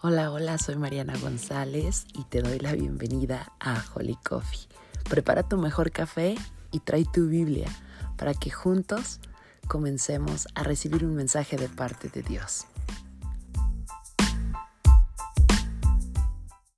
Hola, hola, soy Mariana González y te doy la bienvenida a Holy Coffee. Prepara tu mejor café y trae tu Biblia para que juntos comencemos a recibir un mensaje de parte de Dios.